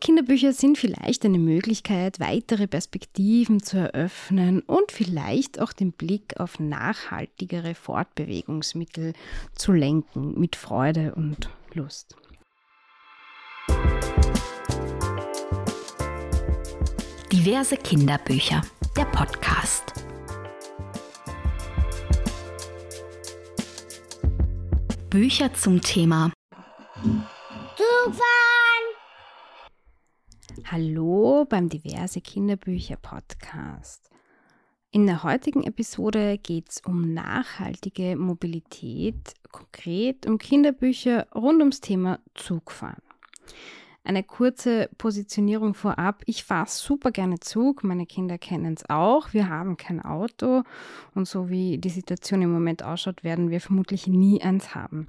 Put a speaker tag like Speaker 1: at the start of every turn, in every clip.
Speaker 1: Kinderbücher sind vielleicht eine Möglichkeit, weitere Perspektiven zu eröffnen und vielleicht auch den Blick auf nachhaltigere Fortbewegungsmittel zu lenken mit Freude und Lust.
Speaker 2: Diverse Kinderbücher, der Podcast. Bücher zum Thema
Speaker 1: Zugfahren. Hallo beim Diverse Kinderbücher Podcast. In der heutigen Episode geht es um nachhaltige Mobilität, konkret um Kinderbücher rund ums Thema Zugfahren. Eine kurze Positionierung vorab. Ich fahre super gerne Zug. Meine Kinder kennen es auch. Wir haben kein Auto. Und so wie die Situation im Moment ausschaut, werden wir vermutlich nie eins haben.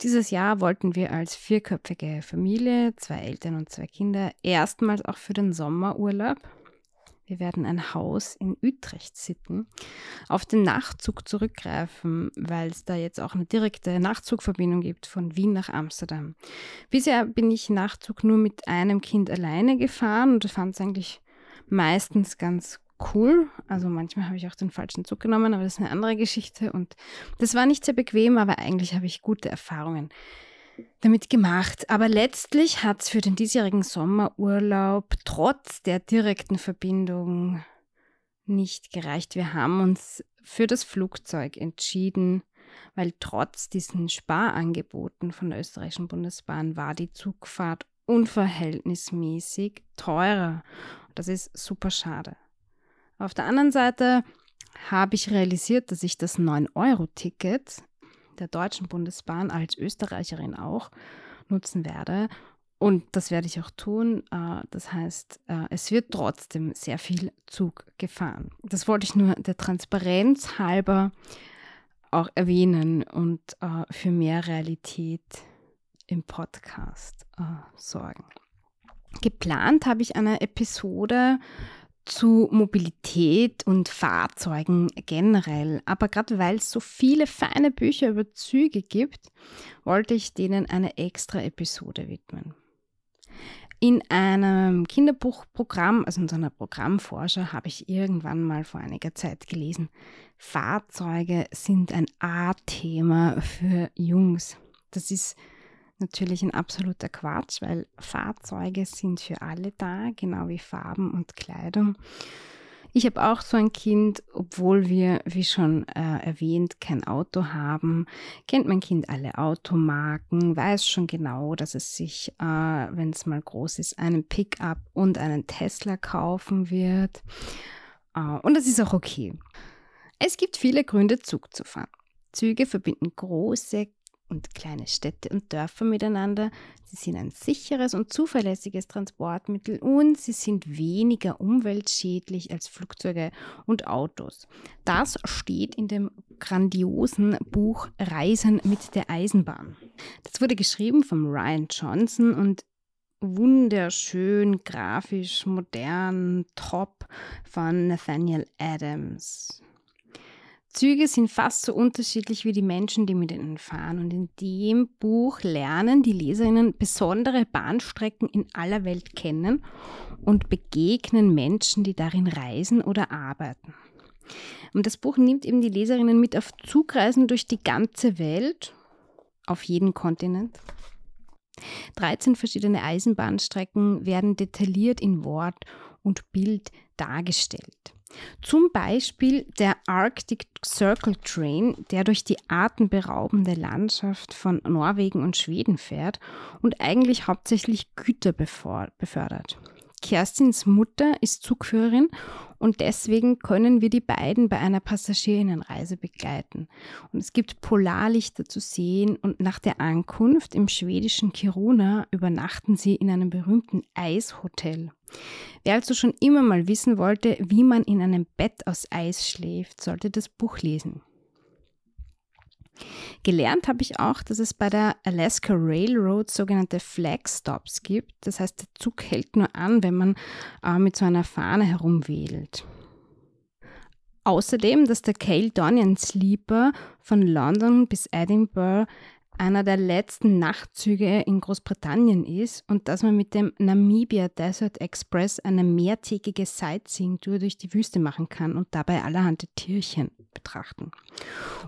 Speaker 1: Dieses Jahr wollten wir als vierköpfige Familie, zwei Eltern und zwei Kinder, erstmals auch für den Sommerurlaub wir werden ein Haus in Utrecht sitten, auf den Nachtzug zurückgreifen, weil es da jetzt auch eine direkte Nachtzugverbindung gibt von Wien nach Amsterdam. Bisher bin ich Nachtzug nur mit einem Kind alleine gefahren und fand es eigentlich meistens ganz cool. Also manchmal habe ich auch den falschen Zug genommen, aber das ist eine andere Geschichte und das war nicht sehr bequem, aber eigentlich habe ich gute Erfahrungen damit gemacht. Aber letztlich hat es für den diesjährigen Sommerurlaub trotz der direkten Verbindung nicht gereicht. Wir haben uns für das Flugzeug entschieden, weil trotz diesen Sparangeboten von der österreichischen Bundesbahn war die Zugfahrt unverhältnismäßig teurer. Das ist super schade. Auf der anderen Seite habe ich realisiert, dass ich das 9-Euro-Ticket der Deutschen Bundesbahn als Österreicherin auch nutzen werde. Und das werde ich auch tun. Äh, das heißt, äh, es wird trotzdem sehr viel Zug gefahren. Das wollte ich nur der Transparenz halber auch erwähnen und äh, für mehr Realität im Podcast sorgen. Geplant habe ich eine Episode zu Mobilität und Fahrzeugen generell. Aber gerade weil es so viele feine Bücher über Züge gibt, wollte ich denen eine extra Episode widmen. In einem Kinderbuchprogramm, also in so einer Programmforscher, habe ich irgendwann mal vor einiger Zeit gelesen, Fahrzeuge sind ein A-Thema für Jungs. Das ist natürlich ein absoluter Quatsch, weil Fahrzeuge sind für alle da, genau wie Farben und Kleidung. Ich habe auch so ein Kind, obwohl wir, wie schon äh, erwähnt, kein Auto haben, kennt mein Kind alle Automarken, weiß schon genau, dass es sich, äh, wenn es mal groß ist, einen Pickup und einen Tesla kaufen wird. Äh, und das ist auch okay. Es gibt viele Gründe, Zug zu fahren. Züge verbinden große, und kleine Städte und Dörfer miteinander. Sie sind ein sicheres und zuverlässiges Transportmittel und sie sind weniger umweltschädlich als Flugzeuge und Autos. Das steht in dem grandiosen Buch Reisen mit der Eisenbahn. Das wurde geschrieben von Ryan Johnson und wunderschön, grafisch, modern, top von Nathaniel Adams. Züge sind fast so unterschiedlich wie die Menschen, die mit ihnen fahren. Und in dem Buch lernen die Leserinnen besondere Bahnstrecken in aller Welt kennen und begegnen Menschen, die darin reisen oder arbeiten. Und das Buch nimmt eben die Leserinnen mit auf Zugreisen durch die ganze Welt, auf jeden Kontinent. 13 verschiedene Eisenbahnstrecken werden detailliert in Wort und Bild dargestellt. Zum Beispiel der Arctic Circle Train, der durch die atemberaubende Landschaft von Norwegen und Schweden fährt und eigentlich hauptsächlich Güter befördert. Kerstins Mutter ist Zugführerin und deswegen können wir die beiden bei einer Passagierinnenreise begleiten. Und es gibt Polarlichter zu sehen und nach der Ankunft im schwedischen Kiruna übernachten sie in einem berühmten Eishotel. Wer also schon immer mal wissen wollte, wie man in einem Bett aus Eis schläft, sollte das Buch lesen. Gelernt habe ich auch, dass es bei der Alaska Railroad sogenannte Flag Stops gibt. Das heißt, der Zug hält nur an, wenn man äh, mit so einer Fahne herumwedelt. Außerdem, dass der Caledonian Sleeper von London bis Edinburgh einer der letzten Nachtzüge in Großbritannien ist und dass man mit dem Namibia Desert Express eine mehrtägige Sightseeing-Tour durch die Wüste machen kann und dabei allerhand Tierchen betrachten.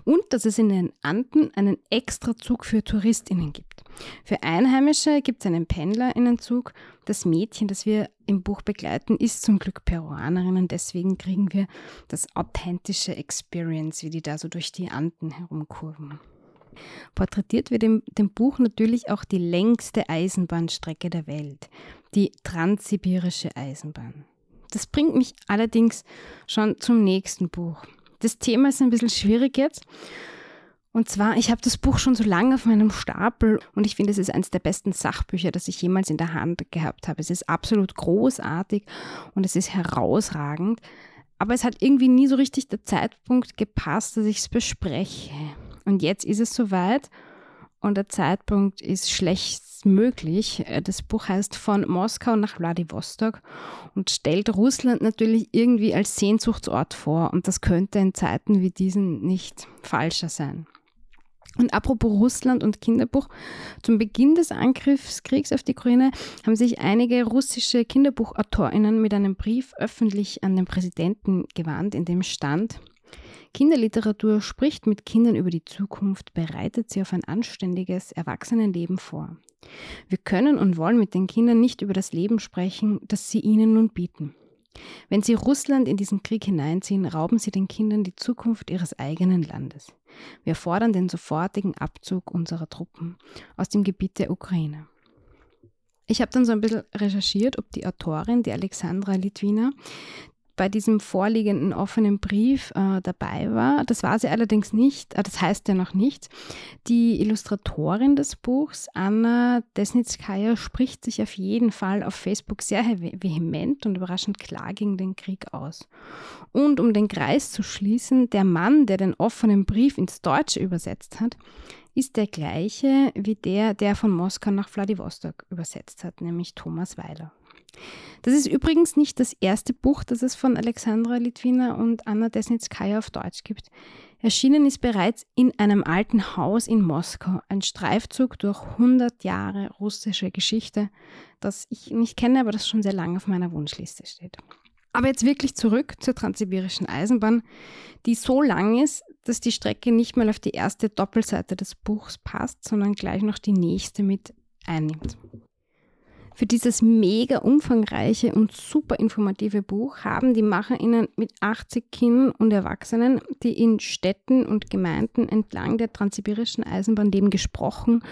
Speaker 1: Und dass es in den Anden einen extra Zug für TouristInnen gibt. Für Einheimische gibt es einen Pendlerinnenzug. Das Mädchen, das wir im Buch begleiten, ist zum Glück Peruanerin und deswegen kriegen wir das authentische Experience, wie die da so durch die Anden herumkurven. Porträtiert wird in dem Buch natürlich auch die längste Eisenbahnstrecke der Welt, die transsibirische Eisenbahn. Das bringt mich allerdings schon zum nächsten Buch. Das Thema ist ein bisschen schwierig jetzt. Und zwar, ich habe das Buch schon so lange auf meinem Stapel und ich finde, es ist eines der besten Sachbücher, das ich jemals in der Hand gehabt habe. Es ist absolut großartig und es ist herausragend. Aber es hat irgendwie nie so richtig der Zeitpunkt gepasst, dass ich es bespreche. Und jetzt ist es soweit und der Zeitpunkt ist schlecht möglich. Das Buch heißt Von Moskau nach Vladivostok und stellt Russland natürlich irgendwie als Sehnsuchtsort vor. Und das könnte in Zeiten wie diesen nicht falscher sein. Und apropos Russland und Kinderbuch, zum Beginn des Angriffskriegs auf die Ukraine haben sich einige russische Kinderbuchautorinnen mit einem Brief öffentlich an den Präsidenten gewandt, in dem stand, Kinderliteratur spricht mit Kindern über die Zukunft, bereitet sie auf ein anständiges Erwachsenenleben vor. Wir können und wollen mit den Kindern nicht über das Leben sprechen, das sie ihnen nun bieten. Wenn sie Russland in diesen Krieg hineinziehen, rauben sie den Kindern die Zukunft ihres eigenen Landes. Wir fordern den sofortigen Abzug unserer Truppen aus dem Gebiet der Ukraine. Ich habe dann so ein bisschen recherchiert, ob die Autorin, die Alexandra Litwina, bei diesem vorliegenden offenen Brief äh, dabei war. Das war sie allerdings nicht, äh, das heißt ja noch nicht. Die Illustratorin des Buchs, Anna Desnitskaya, spricht sich auf jeden Fall auf Facebook sehr vehement und überraschend klar gegen den Krieg aus. Und um den Kreis zu schließen, der Mann, der den offenen Brief ins Deutsche übersetzt hat, ist der gleiche wie der, der von Moskau nach Vladivostok übersetzt hat, nämlich Thomas Weiler. Das ist übrigens nicht das erste Buch, das es von Alexandra Litwina und Anna Desnitskaya auf Deutsch gibt. Erschienen ist bereits in einem alten Haus in Moskau ein Streifzug durch 100 Jahre russische Geschichte, das ich nicht kenne, aber das schon sehr lange auf meiner Wunschliste steht. Aber jetzt wirklich zurück zur transsibirischen Eisenbahn, die so lang ist, dass die Strecke nicht mal auf die erste Doppelseite des Buchs passt, sondern gleich noch die nächste mit einnimmt. Für dieses mega umfangreiche und super informative Buch haben die MacherInnen mit 80 Kindern und Erwachsenen, die in Städten und Gemeinden entlang der transsibirischen Eisenbahn leben, gesprochen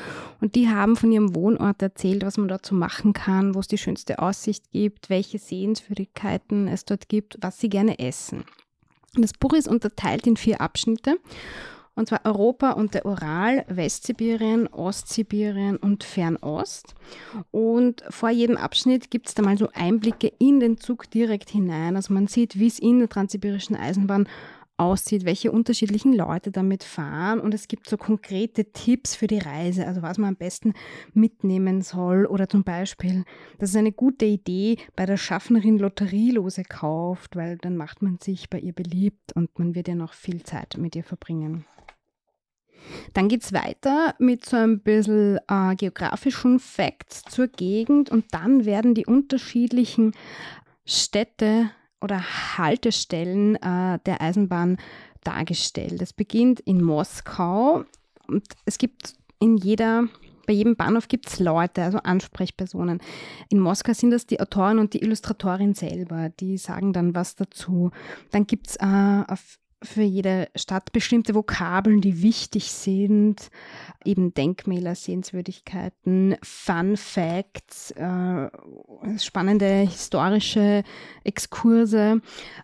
Speaker 1: und die haben von ihrem Wohnort erzählt, was man so machen kann, wo es die schönste Aussicht gibt, welche Sehenswürdigkeiten es dort gibt, was sie gerne essen. Das Buch ist unterteilt in vier Abschnitte und zwar Europa und der Ural, Westsibirien, Ostsibirien und Fernost. Und vor jedem Abschnitt gibt es da mal so Einblicke in den Zug direkt hinein. Also man sieht, wie es in der transsibirischen Eisenbahn aussieht, welche unterschiedlichen Leute damit fahren und es gibt so konkrete Tipps für die Reise, also was man am besten mitnehmen soll oder zum Beispiel, dass es eine gute Idee bei der Schaffnerin Lotterielose kauft, weil dann macht man sich bei ihr beliebt und man wird ja noch viel Zeit mit ihr verbringen. Dann geht es weiter mit so ein bisschen äh, geografischen Facts zur Gegend und dann werden die unterschiedlichen Städte oder Haltestellen äh, der Eisenbahn dargestellt. Es beginnt in Moskau und es gibt in jeder bei jedem Bahnhof gibt es Leute, also Ansprechpersonen. In Moskau sind das die Autoren und die Illustratorin selber, die sagen dann was dazu. Dann gibt es äh, auf für jede Stadt bestimmte Vokabeln, die wichtig sind, eben Denkmäler, Sehenswürdigkeiten, Fun Facts, äh, spannende historische Exkurse.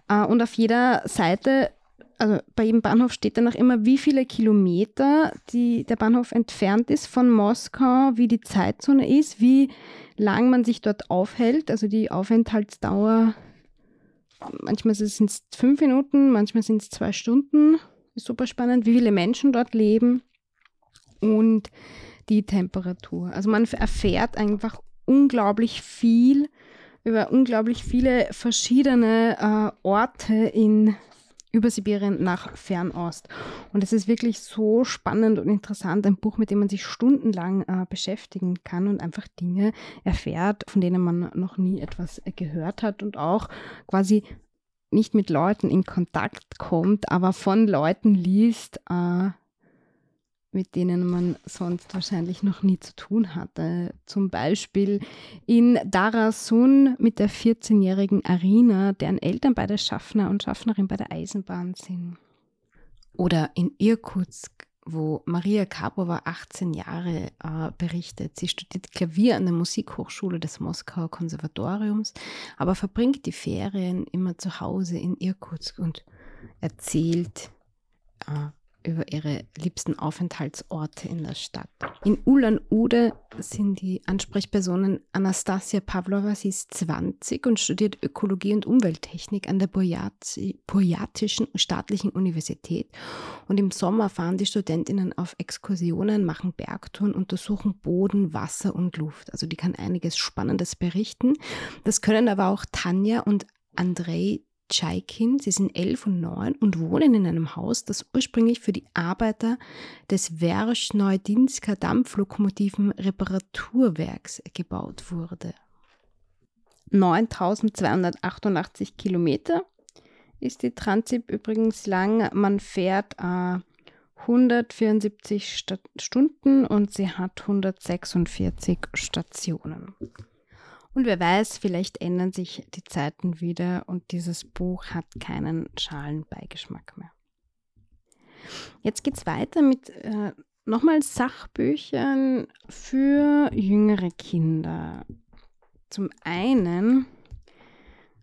Speaker 1: Äh, und auf jeder Seite, also bei jedem Bahnhof steht dann auch immer, wie viele Kilometer die, der Bahnhof entfernt ist von Moskau, wie die Zeitzone ist, wie lang man sich dort aufhält, also die Aufenthaltsdauer manchmal sind es fünf Minuten, manchmal sind es zwei Stunden. Ist super spannend, wie viele Menschen dort leben und die Temperatur. Also man erfährt einfach unglaublich viel über unglaublich viele verschiedene äh, Orte in über Sibirien nach Fernost. Und es ist wirklich so spannend und interessant, ein Buch, mit dem man sich stundenlang äh, beschäftigen kann und einfach Dinge erfährt, von denen man noch nie etwas gehört hat und auch quasi nicht mit Leuten in Kontakt kommt, aber von Leuten liest, äh, mit denen man sonst wahrscheinlich noch nie zu tun hatte. Zum Beispiel in Darasun mit der 14-jährigen Arina, deren Eltern beide Schaffner und Schaffnerin bei der Eisenbahn sind. Oder in Irkutsk, wo Maria Karpova 18 Jahre äh, berichtet. Sie studiert Klavier an der Musikhochschule des Moskauer Konservatoriums, aber verbringt die Ferien immer zu Hause in Irkutsk und erzählt äh, über ihre liebsten Aufenthaltsorte in der Stadt. In Ulan-Ude sind die Ansprechpersonen Anastasia Pavlova, sie ist 20 und studiert Ökologie und Umwelttechnik an der Boyatischen Staatlichen Universität. Und im Sommer fahren die Studentinnen auf Exkursionen, machen Bergtouren, untersuchen Boden, Wasser und Luft. Also die kann einiges Spannendes berichten. Das können aber auch Tanja und Andrei Tschaikin. Sie sind elf und neun und wohnen in einem Haus, das ursprünglich für die Arbeiter des Verschneudinsker Dampflokomotiven Reparaturwerks gebaut wurde. 9288 Kilometer ist die Transip übrigens lang. Man fährt äh, 174 St Stunden und sie hat 146 Stationen. Und wer weiß, vielleicht ändern sich die Zeiten wieder und dieses Buch hat keinen Schalenbeigeschmack mehr. Jetzt geht es weiter mit äh, nochmal Sachbüchern für jüngere Kinder. Zum einen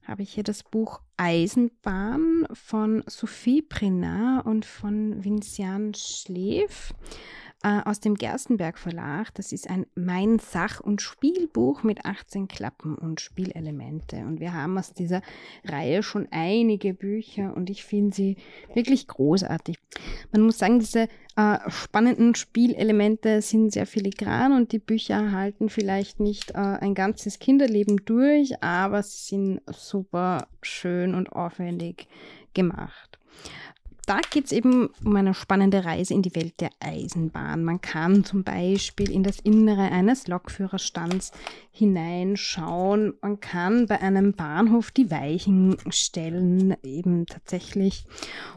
Speaker 1: habe ich hier das Buch Eisenbahn von Sophie Prinat und von Vincian Schleef aus dem Gerstenberg Verlag. Das ist ein Mein Sach- und Spielbuch mit 18 Klappen und Spielelemente. Und wir haben aus dieser Reihe schon einige Bücher und ich finde sie wirklich großartig. Man muss sagen, diese äh, spannenden Spielelemente sind sehr filigran und die Bücher halten vielleicht nicht äh, ein ganzes Kinderleben durch, aber sie sind super schön und aufwendig gemacht da geht es eben um eine spannende Reise in die Welt der Eisenbahn. Man kann zum Beispiel in das Innere eines Lokführerstands hineinschauen. Man kann bei einem Bahnhof die Weichen stellen, eben tatsächlich,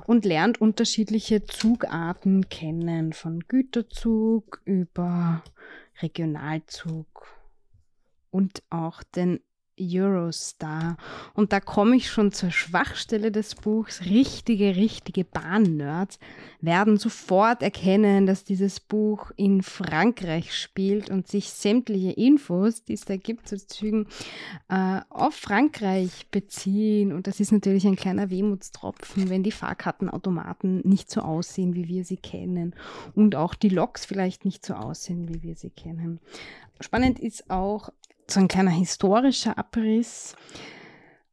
Speaker 1: und lernt unterschiedliche Zugarten kennen, von Güterzug über Regionalzug und auch den Eurostar. Und da komme ich schon zur Schwachstelle des Buchs. Richtige, richtige Bahnnerds werden sofort erkennen, dass dieses Buch in Frankreich spielt und sich sämtliche Infos, die es da gibt zu Zügen, äh, auf Frankreich beziehen. Und das ist natürlich ein kleiner Wehmutstropfen, wenn die Fahrkartenautomaten nicht so aussehen, wie wir sie kennen. Und auch die Loks vielleicht nicht so aussehen, wie wir sie kennen. Spannend ist auch, so ein kleiner historischer Abriss,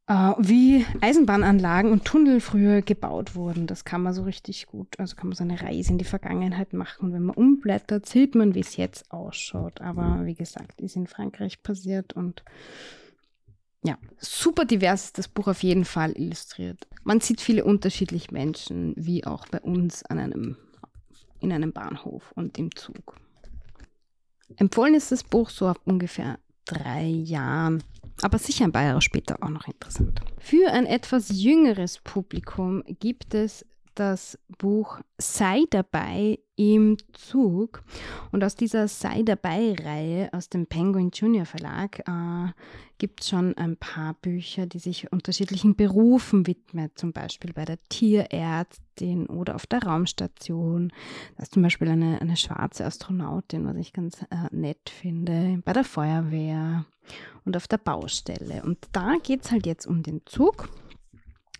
Speaker 1: äh, wie Eisenbahnanlagen und Tunnel früher gebaut wurden. Das kann man so richtig gut, also kann man so eine Reise in die Vergangenheit machen. Und wenn man umblättert, sieht man, wie es jetzt ausschaut. Aber wie gesagt, ist in Frankreich passiert und ja, super divers ist das Buch auf jeden Fall illustriert. Man sieht viele unterschiedliche Menschen, wie auch bei uns an einem, in einem Bahnhof und im Zug. Empfohlen ist das Buch so auf ungefähr drei Jahren. Aber sicher ein paar Jahre später auch noch interessant. Für ein etwas jüngeres Publikum gibt es das Buch Sei dabei im Zug. Und aus dieser Sei dabei-Reihe aus dem Penguin Junior Verlag äh, gibt es schon ein paar Bücher, die sich unterschiedlichen Berufen widmen, zum Beispiel bei der Tierärztin oder auf der Raumstation. Da ist zum Beispiel eine, eine schwarze Astronautin, was ich ganz äh, nett finde, bei der Feuerwehr und auf der Baustelle. Und da geht es halt jetzt um den Zug.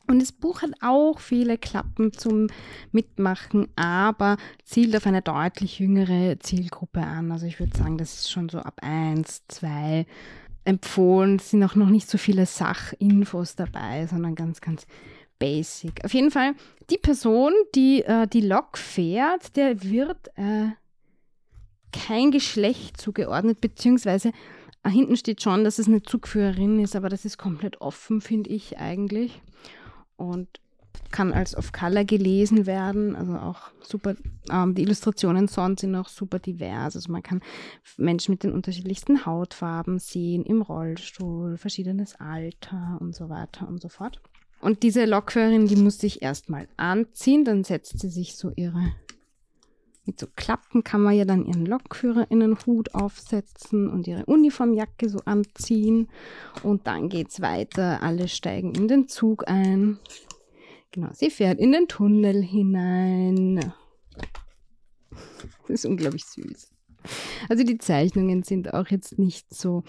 Speaker 1: Und das Buch hat auch viele Klappen zum Mitmachen, aber zielt auf eine deutlich jüngere Zielgruppe an. Also ich würde sagen, das ist schon so ab 1, 2 empfohlen. Es sind auch noch nicht so viele Sachinfos dabei, sondern ganz, ganz basic. Auf jeden Fall, die Person, die äh, die Lok fährt, der wird äh, kein Geschlecht zugeordnet, beziehungsweise äh, hinten steht schon, dass es eine Zugführerin ist, aber das ist komplett offen, finde ich eigentlich. Und kann als of Color gelesen werden, also auch super, ähm, die Illustrationen sonst sind auch super divers. Also man kann Menschen mit den unterschiedlichsten Hautfarben sehen, im Rollstuhl, verschiedenes Alter und so weiter und so fort. Und diese Lokführerin, die musste ich erstmal anziehen, dann setzt sie sich so ihre mit so Klappen kann man ja dann ihren LokführerInnenhut aufsetzen und ihre Uniformjacke so anziehen. Und dann geht's weiter. Alle steigen in den Zug ein. Genau, sie fährt in den Tunnel hinein. Das ist unglaublich süß. Also die Zeichnungen sind auch jetzt nicht so,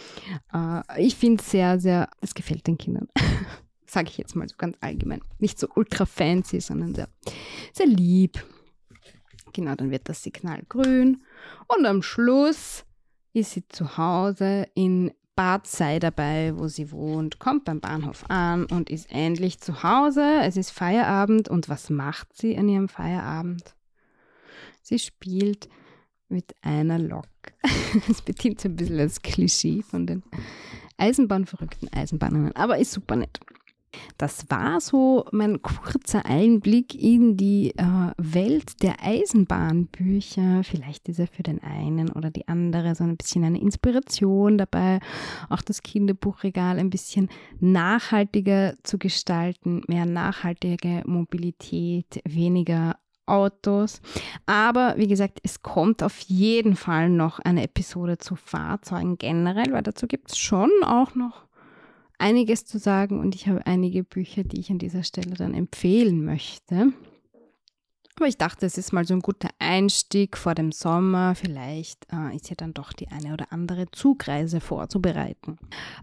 Speaker 1: äh, ich finde es sehr, sehr, es gefällt den Kindern. Sage ich jetzt mal so ganz allgemein. Nicht so ultra fancy, sondern sehr, sehr lieb. Genau, dann wird das Signal grün. Und am Schluss ist sie zu Hause in Bad sei dabei, wo sie wohnt, kommt beim Bahnhof an und ist endlich zu Hause. Es ist Feierabend und was macht sie an ihrem Feierabend? Sie spielt mit einer Lok. Es bedient so ein bisschen als Klischee von den Eisenbahnverrückten Eisenbahnern, aber ist super nett. Das war so mein kurzer Einblick in die äh, Welt der Eisenbahnbücher. Vielleicht ist er für den einen oder die andere so ein bisschen eine Inspiration dabei, auch das Kinderbuchregal ein bisschen nachhaltiger zu gestalten, mehr nachhaltige Mobilität, weniger Autos. Aber wie gesagt, es kommt auf jeden Fall noch eine Episode zu Fahrzeugen generell, weil dazu gibt es schon auch noch einiges zu sagen und ich habe einige Bücher, die ich an dieser Stelle dann empfehlen möchte. Aber ich dachte, es ist mal so ein guter Einstieg vor dem Sommer. Vielleicht äh, ist ja dann doch die eine oder andere Zugreise vorzubereiten.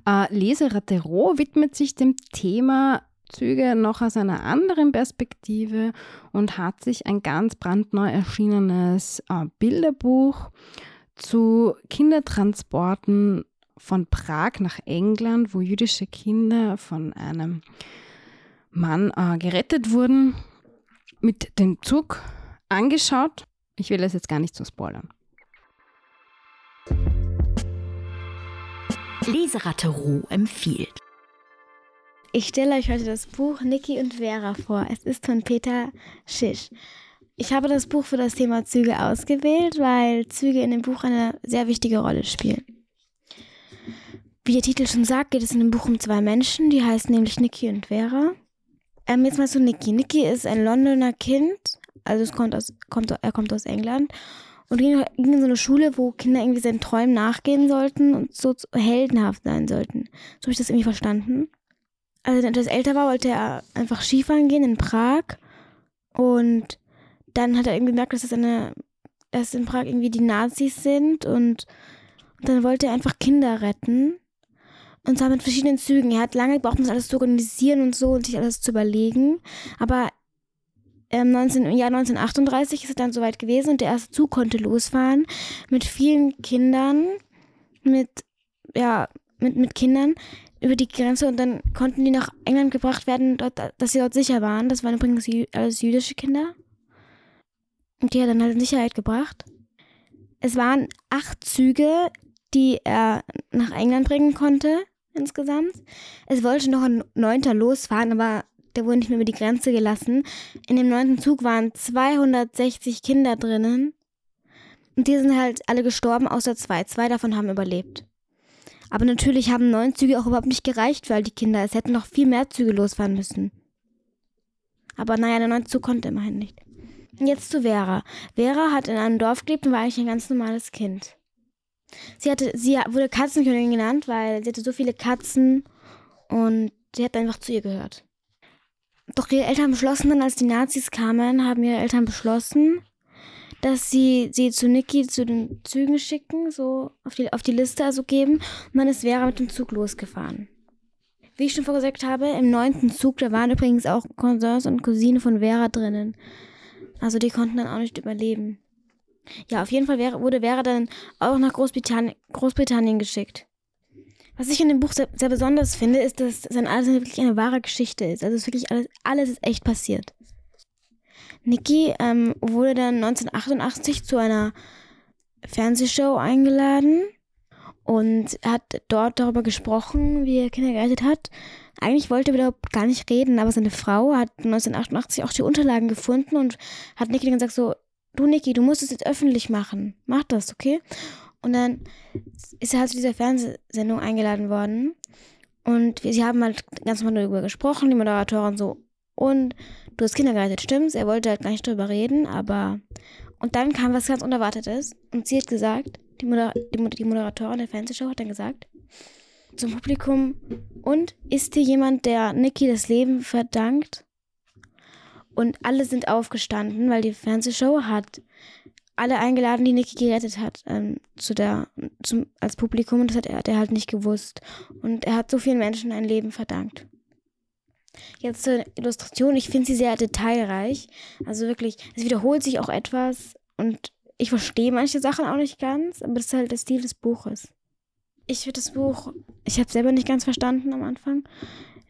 Speaker 1: Äh, Leseratte Roh widmet sich dem Thema Züge noch aus einer anderen Perspektive und hat sich ein ganz brandneu erschienenes äh, Bilderbuch zu Kindertransporten von Prag nach England, wo jüdische Kinder von einem Mann äh, gerettet wurden, mit dem Zug angeschaut. Ich will das jetzt gar nicht so spoilern.
Speaker 2: Leseratte Ruh empfiehlt.
Speaker 3: Ich stelle euch heute das Buch Niki und Vera vor. Es ist von Peter Schisch. Ich habe das Buch für das Thema Züge ausgewählt, weil Züge in dem Buch eine sehr wichtige Rolle spielen. Wie der Titel schon sagt, geht es in dem Buch um zwei Menschen, die heißen nämlich Nikki und Vera. Ähm, jetzt mal zu Nikki. Nikki ist ein Londoner Kind, also es kommt aus, kommt, er kommt aus England und ging, in so eine Schule, wo Kinder irgendwie seinen Träumen nachgehen sollten und so heldenhaft sein sollten. So habe ich das irgendwie verstanden. Also, als er älter war, wollte er einfach Skifahren gehen in Prag und dann hat er irgendwie gemerkt, dass es eine, dass in Prag irgendwie die Nazis sind und, und dann wollte er einfach Kinder retten und zwar mit verschiedenen Zügen. Er hat lange gebraucht, um das alles zu organisieren und so und sich alles zu überlegen. Aber ähm, 19, im Jahr 1938 ist es dann soweit gewesen und der erste Zug konnte losfahren mit vielen Kindern, mit, ja, mit, mit Kindern über die Grenze und dann konnten die nach England gebracht werden, dort, dass sie dort sicher waren. Das waren übrigens alles jüdische Kinder. Und die hat dann halt in Sicherheit gebracht. Es waren acht Züge, die er nach England bringen konnte insgesamt. Es wollte noch ein neunter losfahren, aber der wurde nicht mehr über die Grenze gelassen. In dem neunten Zug waren 260 Kinder drinnen. Und die sind halt alle gestorben, außer zwei. Zwei davon haben überlebt. Aber natürlich haben neun Züge auch überhaupt nicht gereicht für all die Kinder. Es hätten noch viel mehr Züge losfahren müssen. Aber naja, der neunte Zug konnte immerhin nicht. Jetzt zu Vera. Vera hat in einem Dorf gelebt und war eigentlich ein ganz normales Kind. Sie hatte, sie wurde Katzenkönigin genannt, weil sie hatte so viele Katzen und sie hat einfach zu ihr gehört. Doch ihre Eltern beschlossen dann, als die Nazis kamen, haben ihre Eltern beschlossen, dass sie sie zu Niki zu den Zügen schicken, so auf die, auf die Liste also geben. Und dann ist Vera mit dem Zug losgefahren. Wie ich schon vorgesagt habe, im neunten Zug, da waren übrigens auch Cousins und Cousine von Vera drinnen. Also die konnten dann auch nicht überleben. Ja, auf jeden Fall wäre, wurde Vera dann auch nach Großbritannien, Großbritannien geschickt. Was ich in dem Buch sehr, sehr besonders finde, ist, dass sein alles wirklich eine wahre Geschichte ist. Also es ist wirklich alles, alles ist echt passiert. Nikki ähm, wurde dann 1988 zu einer Fernsehshow eingeladen und hat dort darüber gesprochen, wie er Kinder gerettet hat. Eigentlich wollte er überhaupt gar nicht reden, aber seine Frau hat 1988 auch die Unterlagen gefunden und hat Niki dann gesagt so, du Niki, du musst es jetzt öffentlich machen. Mach das, okay? Und dann ist er halt zu dieser Fernsehsendung eingeladen worden. Und sie haben halt ganz normal darüber gesprochen, die Moderatorin so. Und du hast Kinder gerettet, stimmt's? Er wollte halt gar nicht darüber reden, aber. Und dann kam was ganz Unerwartetes. Und sie hat gesagt, die, Moder die, die Moderatorin der Fernsehshow hat dann gesagt zum Publikum, und ist hier jemand, der Niki das Leben verdankt? Und alle sind aufgestanden, weil die Fernsehshow hat alle eingeladen, die Niki gerettet hat, ähm, zu der, zum, als Publikum. Und das hat er, hat er halt nicht gewusst. Und er hat so vielen Menschen ein Leben verdankt. Jetzt zur Illustration. Ich finde sie sehr detailreich. Also wirklich, es wiederholt sich auch etwas. Und ich verstehe manche Sachen auch nicht ganz, aber das ist halt der Stil des Buches. Ich würde das Buch, ich habe es selber nicht ganz verstanden am Anfang.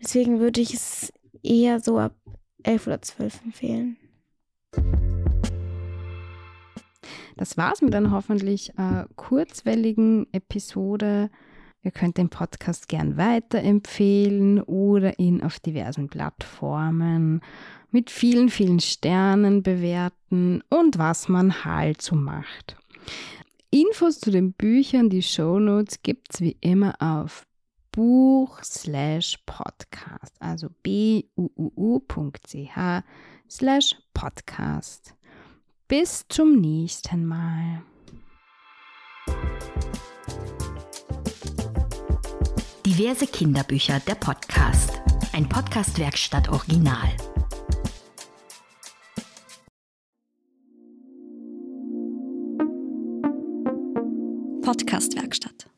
Speaker 3: Deswegen würde ich es eher so ab 11 oder 12 empfehlen.
Speaker 1: Das war's mit einer hoffentlich äh, kurzwelligen Episode. Ihr könnt den Podcast gern weiterempfehlen oder ihn auf diversen Plattformen mit vielen, vielen Sternen bewerten und was man halt so macht. Infos zu den Büchern, die Shownotes gibt es wie immer auf buch slash podcast, also b-u-u-u.ch slash podcast. Bis zum nächsten Mal.
Speaker 2: Diverse Kinderbücher, der Podcast. Ein Podcast-Werkstatt Original. Podcast-Werkstatt.